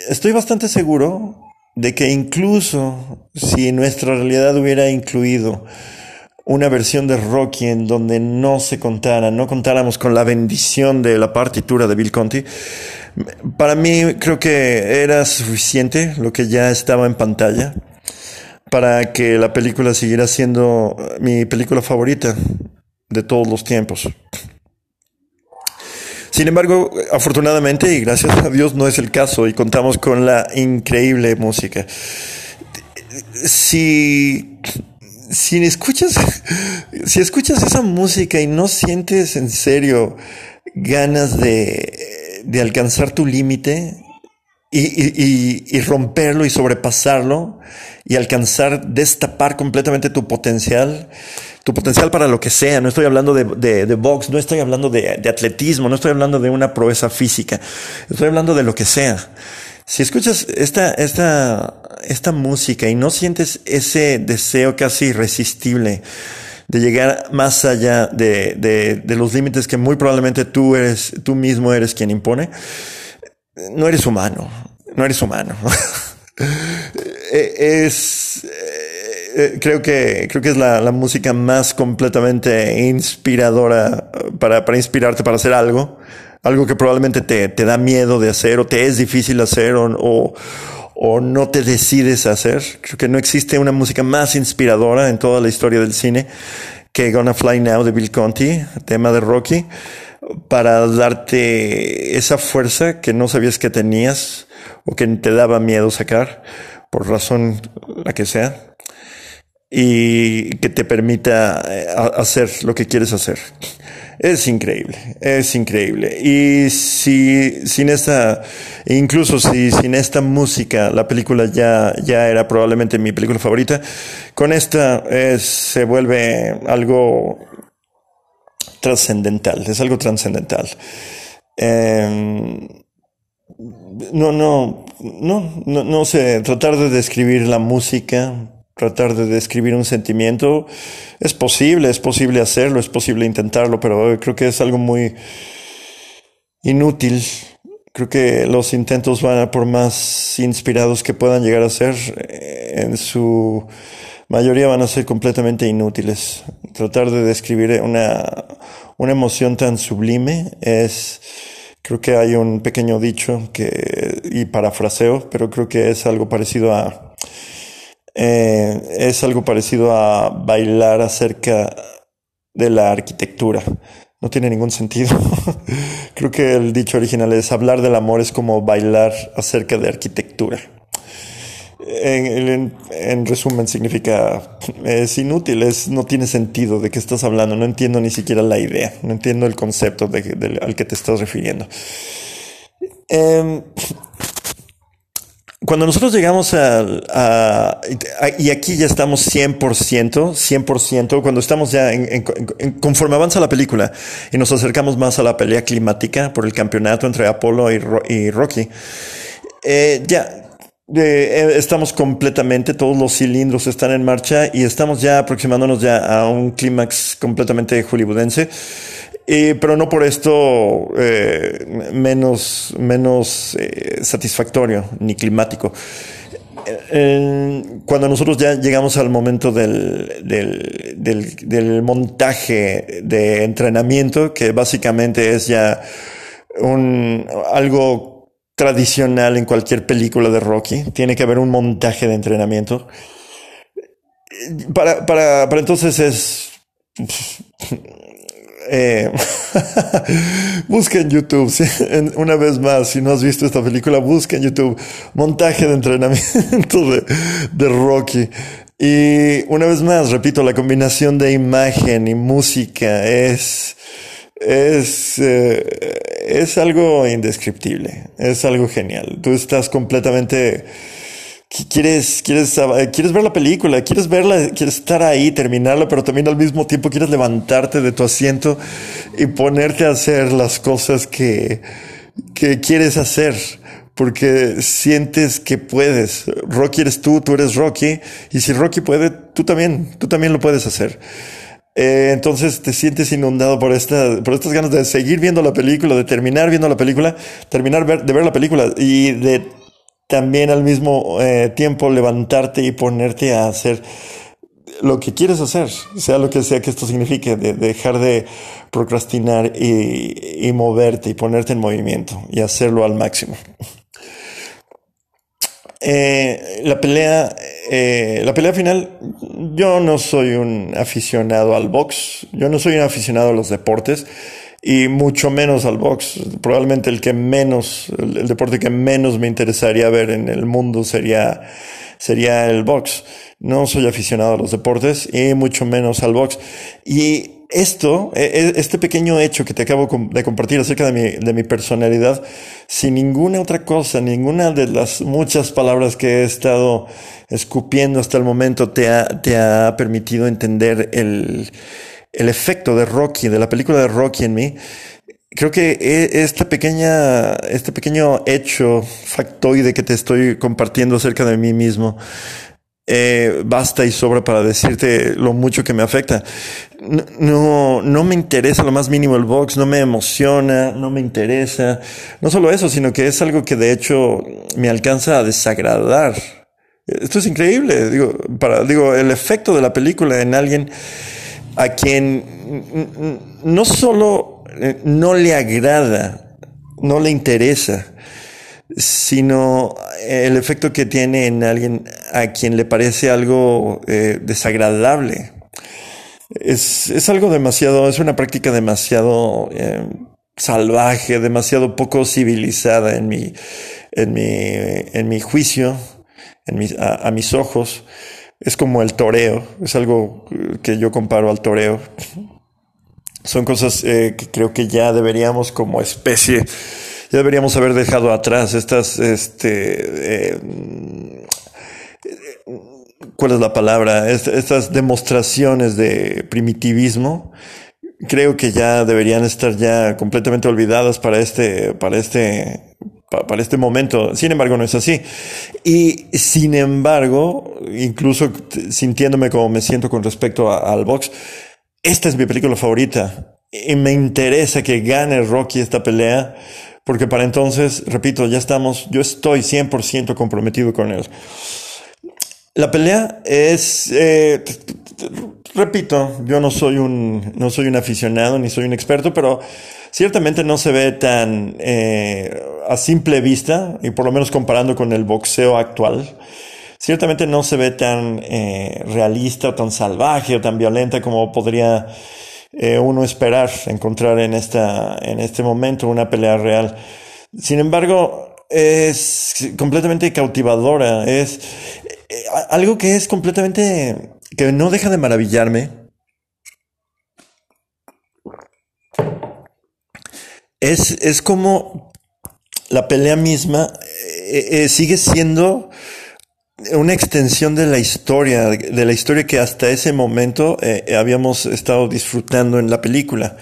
estoy bastante seguro de que incluso si nuestra realidad hubiera incluido una versión de Rocky en donde no se contara, no contáramos con la bendición de la partitura de Bill Conti, para mí creo que era suficiente lo que ya estaba en pantalla para que la película siguiera siendo mi película favorita de todos los tiempos. Sin embargo, afortunadamente y gracias a Dios no es el caso y contamos con la increíble música. Si si escuchas, si escuchas esa música y no sientes en serio ganas de, de alcanzar tu límite y, y, y, romperlo y sobrepasarlo y alcanzar, destapar completamente tu potencial, tu potencial para lo que sea. No estoy hablando de, de, de box, no estoy hablando de, de atletismo, no estoy hablando de una proeza física, estoy hablando de lo que sea. Si escuchas esta, esta, esta música y no sientes ese deseo casi irresistible de llegar más allá de, de, de los límites que muy probablemente tú eres, tú mismo eres quien impone, no eres humano, no eres humano. E, es, eh, creo que, creo que es la, la música más completamente inspiradora para, para inspirarte para hacer algo algo que probablemente te, te da miedo de hacer o te es difícil hacer o, o, o, no te decides hacer. Creo que no existe una música más inspiradora en toda la historia del cine que Gonna Fly Now de Bill Conti, tema de Rocky, para darte esa fuerza que no sabías que tenías o que te daba miedo sacar, por razón la que sea. y que te permita eh, hacer lo que quieres hacer. Es increíble, es increíble. Y si sin esta, incluso si sin esta música la película ya, ya era probablemente mi película favorita, con esta se vuelve algo trascendental, es algo trascendental. Em, no, no, no, no, no sé, tratar de describir la música, tratar de describir un sentimiento, es posible, es posible hacerlo, es posible intentarlo, pero creo que es algo muy inútil. Creo que los intentos van a por más inspirados que puedan llegar a ser, eh, en su mayoría van a ser completamente inútiles. Tratar de describir una, una emoción tan sublime es, creo que hay un pequeño dicho que, y parafraseo, pero creo que es algo parecido a, eh, es algo parecido a bailar acerca de la arquitectura. No tiene ningún sentido. Creo que el dicho original es hablar del amor es como bailar acerca de arquitectura. En, resumen significa es inútil, es, no tiene sentido de qué estás hablando, no entiendo ni siquiera la idea, no entiendo el concepto al que te estás refiriendo. Eh, cuando nosotros llegamos a, y aquí ya estamos 100%, 100%, cuando estamos ya en, conforme avanza la película y nos acercamos más a la pelea climática por el campeonato entre Apolo y, Rocky, eh, ya eh, estamos completamente, todos los cilindros están en marcha y estamos ya aproximándonos ya a un clímax completamente hollywoodense pero no por esto eh, menos, menos eh, satisfactorio ni climático. cuando nosotros ya llegamos al momento del, del, del, montaje de entrenamiento, que básicamente es ya un, algo tradicional en cualquier película de Rocky, tiene que haber un montaje de entrenamiento. Para, para, para entonces es eh, busca en YouTube, una vez más, si no has visto esta película, busca en YouTube montaje de entrenamiento de, Rocky. Y una vez más, repito, la combinación de imagen y música es, es, eh, es algo indescriptible, es algo genial. Tú estás completamente quieres, quieres, quieres ver la película, quieres verla, quieres estar ahí, terminarla, pero también al mismo tiempo quieres levantarte de tu asiento y ponerte a hacer las cosas que, que quieres hacer. Porque sientes que puedes. Rocky eres tú, tú eres Rocky. Y si Rocky puede, tú también, tú también lo puedes hacer. Eh, entonces te sientes inundado por, esta, por estas ganas de seguir viendo la película, de terminar viendo la película, terminar de ver la película y de también al mismo eh, tiempo levantarte y ponerte a hacer lo que quieres hacer, sea lo que sea que esto signifique, de, dejar de procrastinar y, moverte y ponerte en movimiento y hacerlo al máximo. Eh, la pelea, eh, la pelea final, yo no soy un aficionado al box, yo no soy un aficionado a los deportes y mucho menos al box. Probablemente el que menos, el, deporte que menos me interesaría ver en el mundo sería, sería el box. No soy aficionado a los deportes y mucho menos al box. Y esto, e, e, este pequeño hecho que te acabo de compartir acerca de mi, de mi personalidad, sin ninguna otra cosa, ninguna de las muchas palabras que he estado escupiendo hasta el momento te ha, te ha permitido entender el, el efecto de Rocky, de la película de Rocky en mí, creo que e, esta pequeña, este pequeño hecho factoide que te estoy compartiendo acerca de mí mismo, eh, basta y sobra para decirte lo mucho que me afecta. No, no, me interesa lo más mínimo el box, no me emociona, no me interesa. No solo eso, sino que es algo que de hecho me alcanza a desagradar. Esto es increíble. Digo, para, digo, el efecto de la película en alguien a quien no solo eh, no le agrada, no le interesa, sino el efecto que tiene en alguien a quien le parece algo eh, desagradable. Es, algo demasiado, es una práctica demasiado eh, salvaje, demasiado poco civilizada en mi, en mi, en mi juicio, en a mis ojos. Es como el toreo, es algo que yo comparo al toreo. Son cosas eh, que creo que ya deberíamos como especie, ya deberíamos haber dejado atrás estas, este, eh, ¿cuál es la palabra? estas demostraciones de primitivismo creo que ya deberían estar ya completamente olvidadas para este, para este, para este momento. Sin embargo, no es así. Y sin embargo, incluso sintiéndome como me siento con respecto al box, esta es mi película favorita. Y me interesa que gane Rocky esta pelea, porque para entonces, repito, ya estamos, yo estoy 100% comprometido con él. La pelea es, eh, repito, yo no soy un, no soy un aficionado ni soy un experto, pero Ciertamente no se ve tan eh, a simple vista, y por lo menos comparando con el boxeo actual, ciertamente no se ve tan eh, realista o tan salvaje o tan violenta como podría eh, uno esperar encontrar en, esta, en este momento una pelea real. Sin embargo, es completamente cautivadora, es algo que es completamente, que no deja de maravillarme es, es como la pelea misma eh, eh, sigue siendo una extensión de la historia, de la historia que hasta ese momento eh, habíamos estado disfrutando en la película.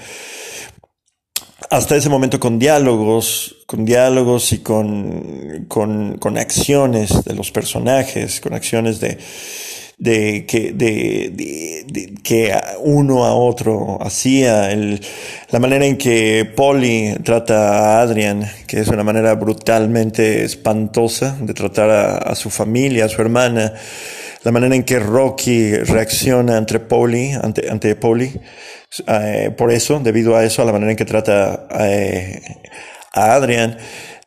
Hasta ese momento con diálogos, con diálogos y con, con, con acciones de los personajes, con acciones de, de que, de, que uno a otro hacía, el, la manera en que Polly trata a Adrian, que es una manera brutalmente espantosa de tratar a, su familia, a su hermana, la manera en que Rocky reacciona ante Polly, ante, ante Polly, eh, por eso, debido a eso, a la manera en que trata eh, a Adrian.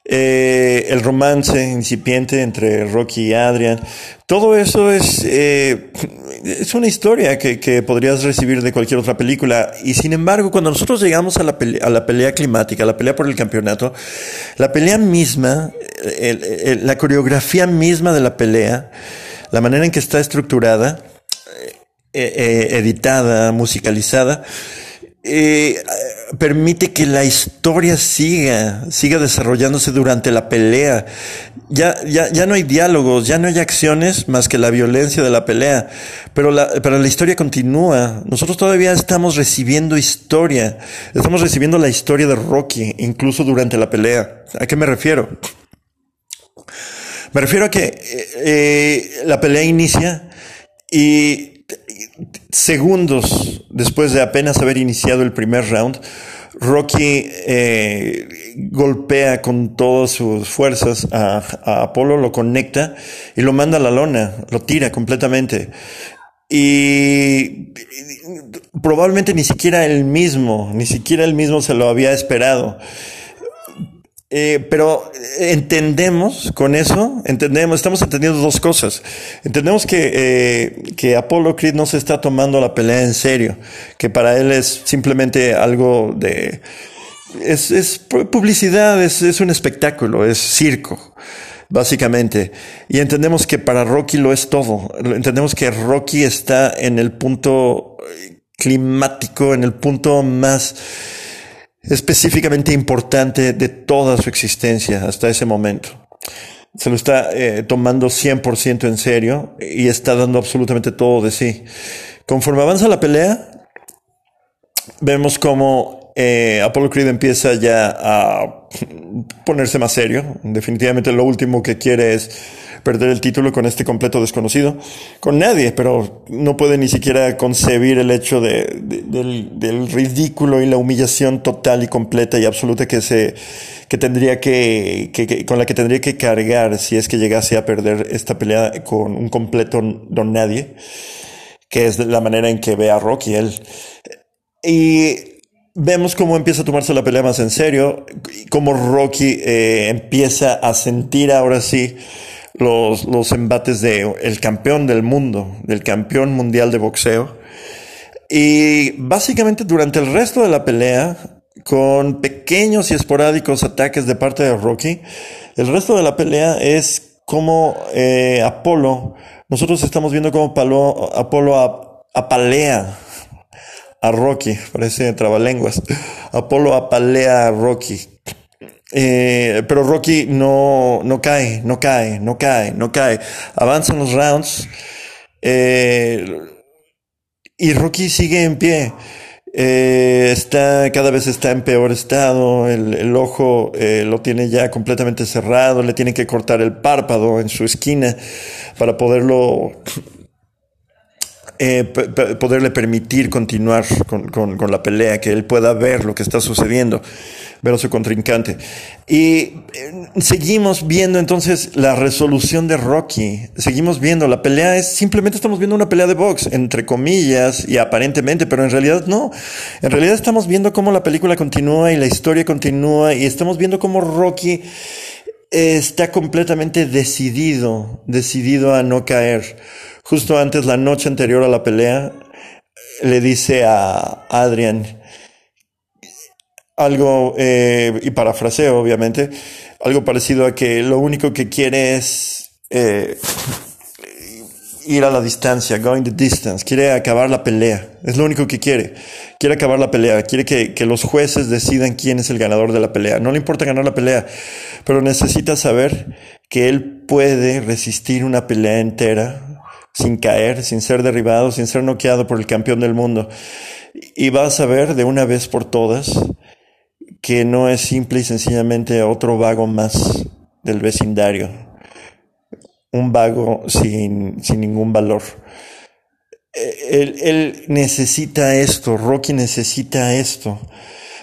Eh, el romance incipiente entre Rocky y Adrian, todo eso es, eh, es una historia que, que, podrías recibir de cualquier otra película. Y sin embargo, cuando nosotros llegamos a la, pelea, a la pelea climática, a la pelea por el campeonato, la pelea misma, la coreografía misma de la pelea, la manera en que está estructurada, eh, editada, musicalizada, eh, permite que la historia siga, siga desarrollándose durante la pelea. Ya, ya, ya no hay diálogos, ya no hay acciones más que la violencia de la pelea. Pero la, pero la historia continúa. Nosotros todavía estamos recibiendo historia. Estamos recibiendo la historia de Rocky, incluso durante la pelea. ¿A qué me refiero? Me refiero a que eh, eh, la pelea inicia y segundos después de apenas haber iniciado el primer round, Rocky eh, golpea con todas sus fuerzas a, a, Apolo, lo conecta y lo manda a la lona, lo tira completamente. Y probablemente ni siquiera él mismo, ni siquiera él mismo se lo había esperado. Eh, pero entendemos con eso, entendemos, estamos entendiendo dos cosas. Entendemos que, eh, que Apollo Creed no se está tomando la pelea en serio, que para él es simplemente algo de... Es, es publicidad, es, es un espectáculo, es circo básicamente. Y entendemos que para Rocky lo es todo. Entendemos que Rocky está en el punto climático, en el punto más específicamente importante de toda su existencia hasta ese momento. Se lo está eh, tomando 100% en serio y está dando absolutamente todo de sí. Conforme avanza la pelea, vemos como eh, Apollo Creed empieza ya a ponerse más serio. Definitivamente lo último que quiere es perder el título con este completo desconocido, con nadie, pero no puede ni siquiera concebir el hecho de, del, ridículo y la humillación total y completa y absoluta que se que tendría que, con la que tendría que cargar si es que llegase a perder esta pelea con un completo don nadie, que es la manera en que ve a Rocky él. Y vemos cómo empieza a tomarse la pelea más en serio, cómo Rocky eh, empieza a sentir ahora sí los, los embates de el campeón del mundo, del campeón mundial de boxeo. Y básicamente durante el resto de la pelea, con pequeños y esporádicos ataques de parte de Rocky, el resto de la pelea es cómo eh, Apolo, nosotros estamos viendo cómo Apolo apalea a Rocky, parece trabalenguas. Apolo apalea a Rocky. Eh, pero Rocky no, no cae, no cae, no cae, no cae. Avanzan los rounds. Eh, y Rocky sigue en pie. Eh, está, cada vez está en peor estado, el, ojo lo tiene ya completamente cerrado, le tienen que cortar el párpado en su esquina para poderlo eh, poderle permitir continuar con, la pelea, que él pueda ver lo que está sucediendo, ver a su contrincante. Y eh, seguimos viendo entonces la resolución de Rocky, seguimos viendo, la pelea es, simplemente estamos viendo una pelea de box, entre comillas y aparentemente, pero en realidad no. En realidad estamos viendo cómo la película continúa y la historia continúa y estamos viendo cómo Rocky está completamente decidido, decidido a no caer justo antes, la noche anterior a la pelea, le dice a Adrian algo, eh, y parafraseo obviamente, algo parecido a que lo único que quiere es eh, ir a la distancia, going the distance, quiere acabar la pelea, es lo único que quiere, quiere acabar la pelea, quiere que, que los jueces decidan quién es el ganador de la pelea, no le importa ganar la pelea, pero necesita saber que él puede resistir una pelea entera sin caer, sin ser derribado, sin ser noqueado por el campeón del mundo. Y vas a ver de una vez por todas que no es simple y sencillamente otro vago más del vecindario. Un vago sin, sin ningún valor. Él, él necesita esto, Rocky necesita esto.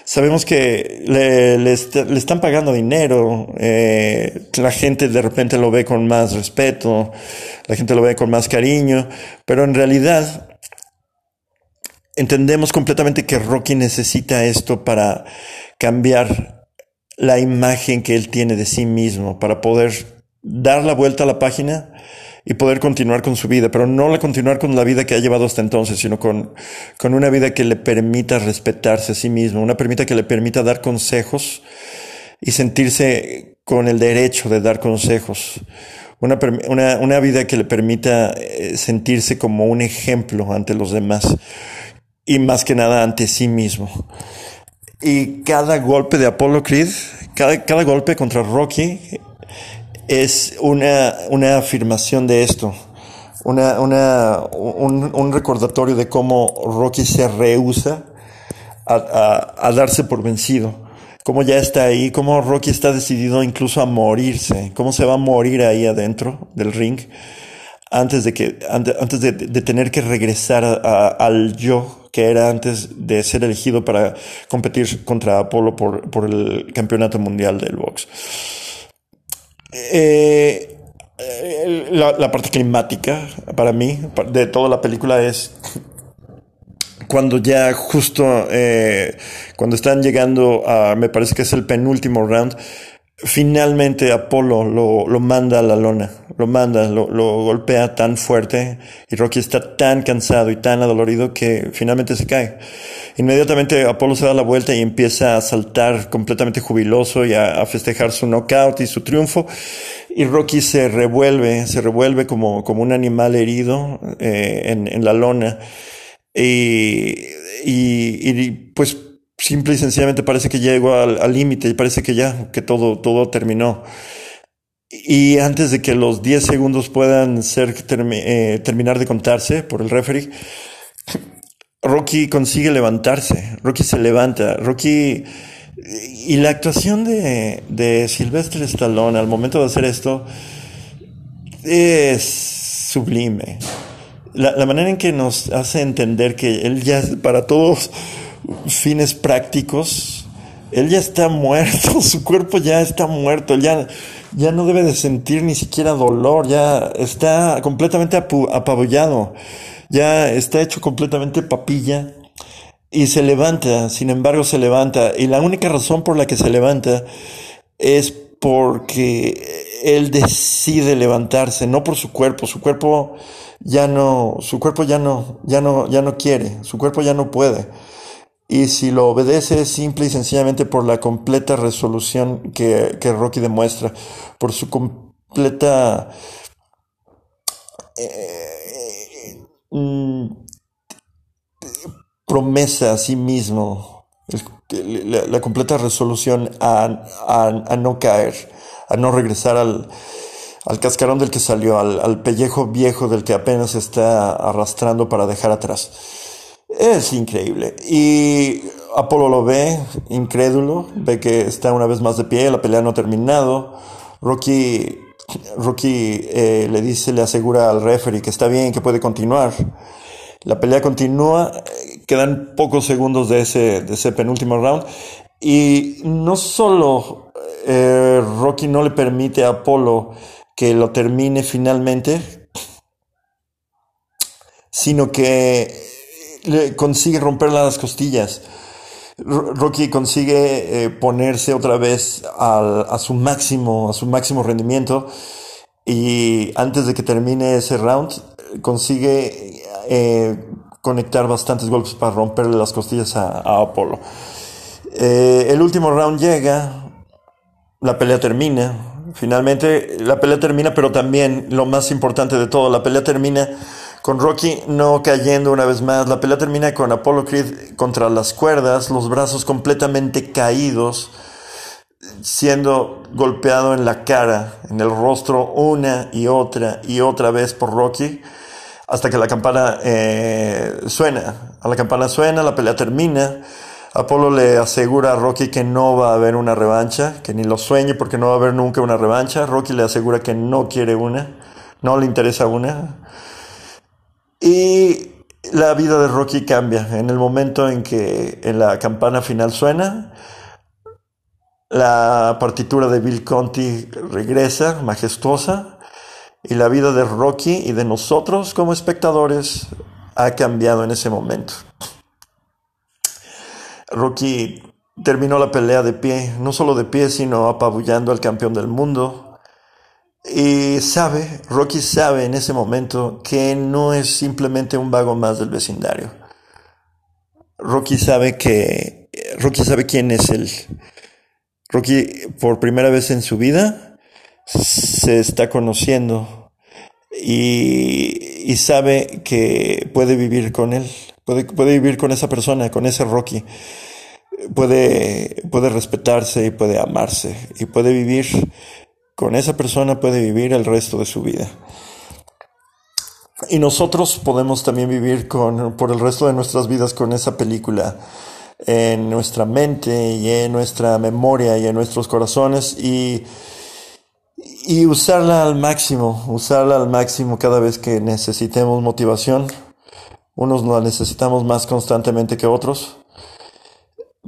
Sabemos que le, están pagando dinero, eh, la gente de repente lo ve con más respeto, la gente lo ve con más cariño, pero en realidad entendemos completamente que Rocky necesita esto para cambiar la imagen que él tiene de sí mismo, para poder dar la vuelta a la página y poder continuar con su vida, pero no la continuar con la vida que ha llevado hasta entonces, sino con, con una vida que le permita respetarse a sí mismo, una permita que le permita dar consejos y sentirse con el derecho de dar consejos, una, una, una vida que le permita eh, sentirse como un ejemplo ante los demás y más que nada ante sí mismo. Y cada golpe de Apollo Creed, cada, cada golpe contra Rocky es una, una afirmación de esto, una, una, un, un, recordatorio de cómo Rocky se rehúsa a, a, a, darse por vencido, cómo ya está ahí, cómo Rocky está decidido incluso a morirse, cómo se va a morir ahí adentro del ring antes de que antes de, de tener que regresar a, al yo que era antes de ser elegido para competir contra Apolo por, por el campeonato mundial del box. Eh, la, parte climática para mí de toda la película es cuando ya justo eh, cuando están llegando a me parece que es el penúltimo round finalmente Apolo lo, lo manda a la lona, lo manda, lo, lo, golpea tan fuerte y Rocky está tan cansado y tan adolorido que finalmente se cae. Inmediatamente Apolo se da la vuelta y empieza a saltar completamente jubiloso y a, festejar su knockout y su triunfo. Y Rocky se revuelve, se revuelve como, como un animal herido eh, en, en, la lona. Y, y, y pues simple y sencillamente parece que llegó al límite y parece que ya, que todo, todo terminó. Y antes de que los 10 segundos puedan ser eh, terminar de contarse por el referee, Rocky consigue levantarse. Rocky se levanta. Rocky. Y la actuación de, de Sylvester Stallone al momento de hacer esto es sublime. La, la manera en que nos hace entender que él ya, para todos fines prácticos, él ya está muerto, su cuerpo ya está muerto, ya, ya no debe de sentir ni siquiera dolor, ya está completamente apabullado, ya está hecho completamente papilla y se levanta, sin embargo se levanta, y la única razón por la que se levanta es porque él decide levantarse, no por su cuerpo, su cuerpo ya no, su cuerpo ya no, ya no, ya no quiere, su cuerpo ya no puede. Y si lo obedece es simple y sencillamente por la completa resolución que, que Rocky demuestra, por su completa eh, mm, promesa a sí mismo, la, completa resolución a, no caer, a no regresar al, cascarón del que salió, al, pellejo viejo del que apenas está arrastrando para dejar atrás. Es increíble. Y Apolo lo ve, incrédulo, ve que está una vez más de pie, la pelea no ha terminado. Rocky, Rocky eh, le dice, le asegura al referee que está bien, que puede continuar. La pelea continúa, quedan pocos segundos de ese, de ese penúltimo round. Y no solo eh, Rocky no le permite a Apolo que lo termine finalmente, sino que le consigue romper las costillas. Rocky consigue eh, ponerse otra vez a su máximo, a su máximo rendimiento y antes de que termine ese round consigue eh, conectar bastantes golpes para romperle las costillas a, Apolo. Eh, el último round llega, la pelea termina, finalmente la pelea termina, pero también lo más importante de todo, la pelea termina con Rocky no cayendo una vez más. La pelea termina con Apollo Creed contra las cuerdas, los brazos completamente caídos, siendo golpeado en la cara, en el rostro, una y otra y otra vez por Rocky, hasta que la campana eh, suena. A la campana suena, la pelea termina. Apolo le asegura a Rocky que no va a haber una revancha, que ni lo sueñe porque no va a haber nunca una revancha. Rocky le asegura que no quiere una, no le interesa una. Y la vida de Rocky cambia en el momento en que en la campana final suena. La partitura de Bill Conti regresa majestuosa y la vida de Rocky y de nosotros como espectadores ha cambiado en ese momento. Rocky terminó la pelea de pie, no solo de pie, sino apabullando al campeón del mundo, y sabe, Rocky sabe en ese momento que no es simplemente un vago más del vecindario. Rocky sabe que, Rocky sabe quién es él. Rocky por primera vez en su vida se está conociendo y, y sabe que puede vivir con él, puede, puede vivir con esa persona, con ese Rocky. Puede, puede respetarse y puede amarse y puede vivir con esa persona puede vivir el resto de su vida. Y nosotros podemos también vivir con, por el resto de nuestras vidas con esa película en nuestra mente y en nuestra memoria y en nuestros corazones y, y usarla al máximo, usarla al máximo cada vez que necesitemos motivación. Unos la necesitamos más constantemente que otros.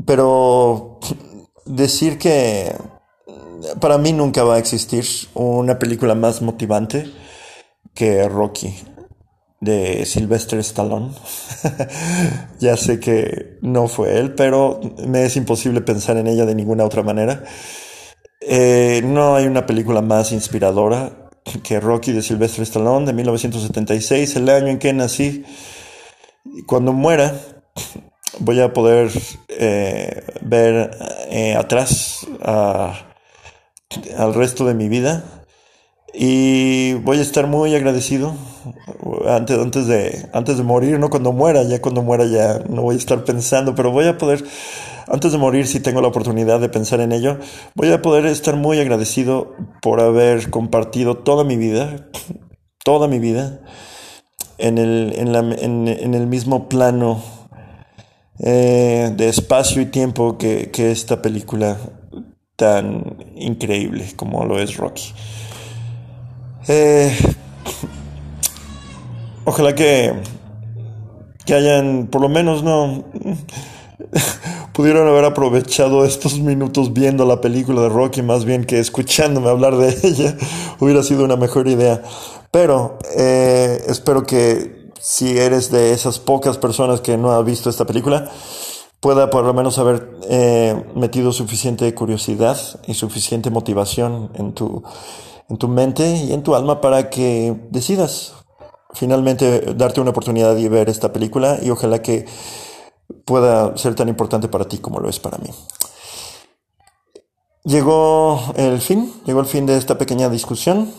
Pero decir que para mí nunca va a existir una película más motivante que Rocky de Sylvester Stallone. ya sé que no fue él, pero me es imposible pensar en ella de ninguna otra manera. Eh, no hay una película más inspiradora que Rocky de Sylvester Stallone de 1976, el año en que nací. Cuando muera, voy a poder eh, ver eh, atrás a al resto de mi vida. Y voy a estar muy agradecido antes, antes, de, antes de morir, no cuando muera, ya cuando muera ya no voy a estar pensando, pero voy a poder, antes de morir, si tengo la oportunidad de pensar en ello, voy a poder estar muy agradecido por haber compartido toda mi vida, toda mi vida, en el, en la, en, el mismo plano eh, de espacio y tiempo que, que esta película tan increíble como lo es Rocky. Eh, ojalá que, que hayan, por lo menos no, pudieron haber aprovechado estos minutos viendo la película de Rocky más bien que escuchándome hablar de ella, hubiera sido una mejor idea. Pero eh, espero que si eres de esas pocas personas que no ha visto esta película, pueda por lo menos haber eh, metido suficiente curiosidad y suficiente motivación en tu, en tu mente y en tu alma para que decidas finalmente darte una oportunidad de ver esta película y ojalá que pueda ser tan importante para ti como lo es para mí. llegó el fin, llegó el fin de esta pequeña discusión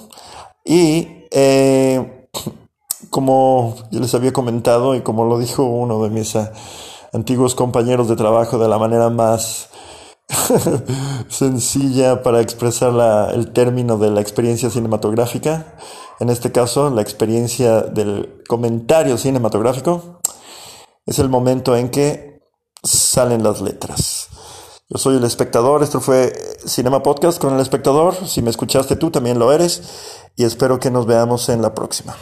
y eh, como yo les había comentado y como lo dijo uno de mis uh, antiguos compañeros de trabajo de la manera más sencilla para expresar el término de la experiencia cinematográfica, en este caso la experiencia del comentario cinematográfico, es el momento en que salen las letras. Yo soy el espectador, esto fue Cinema Podcast con el espectador, si me escuchaste tú también lo eres y espero que nos veamos en la próxima.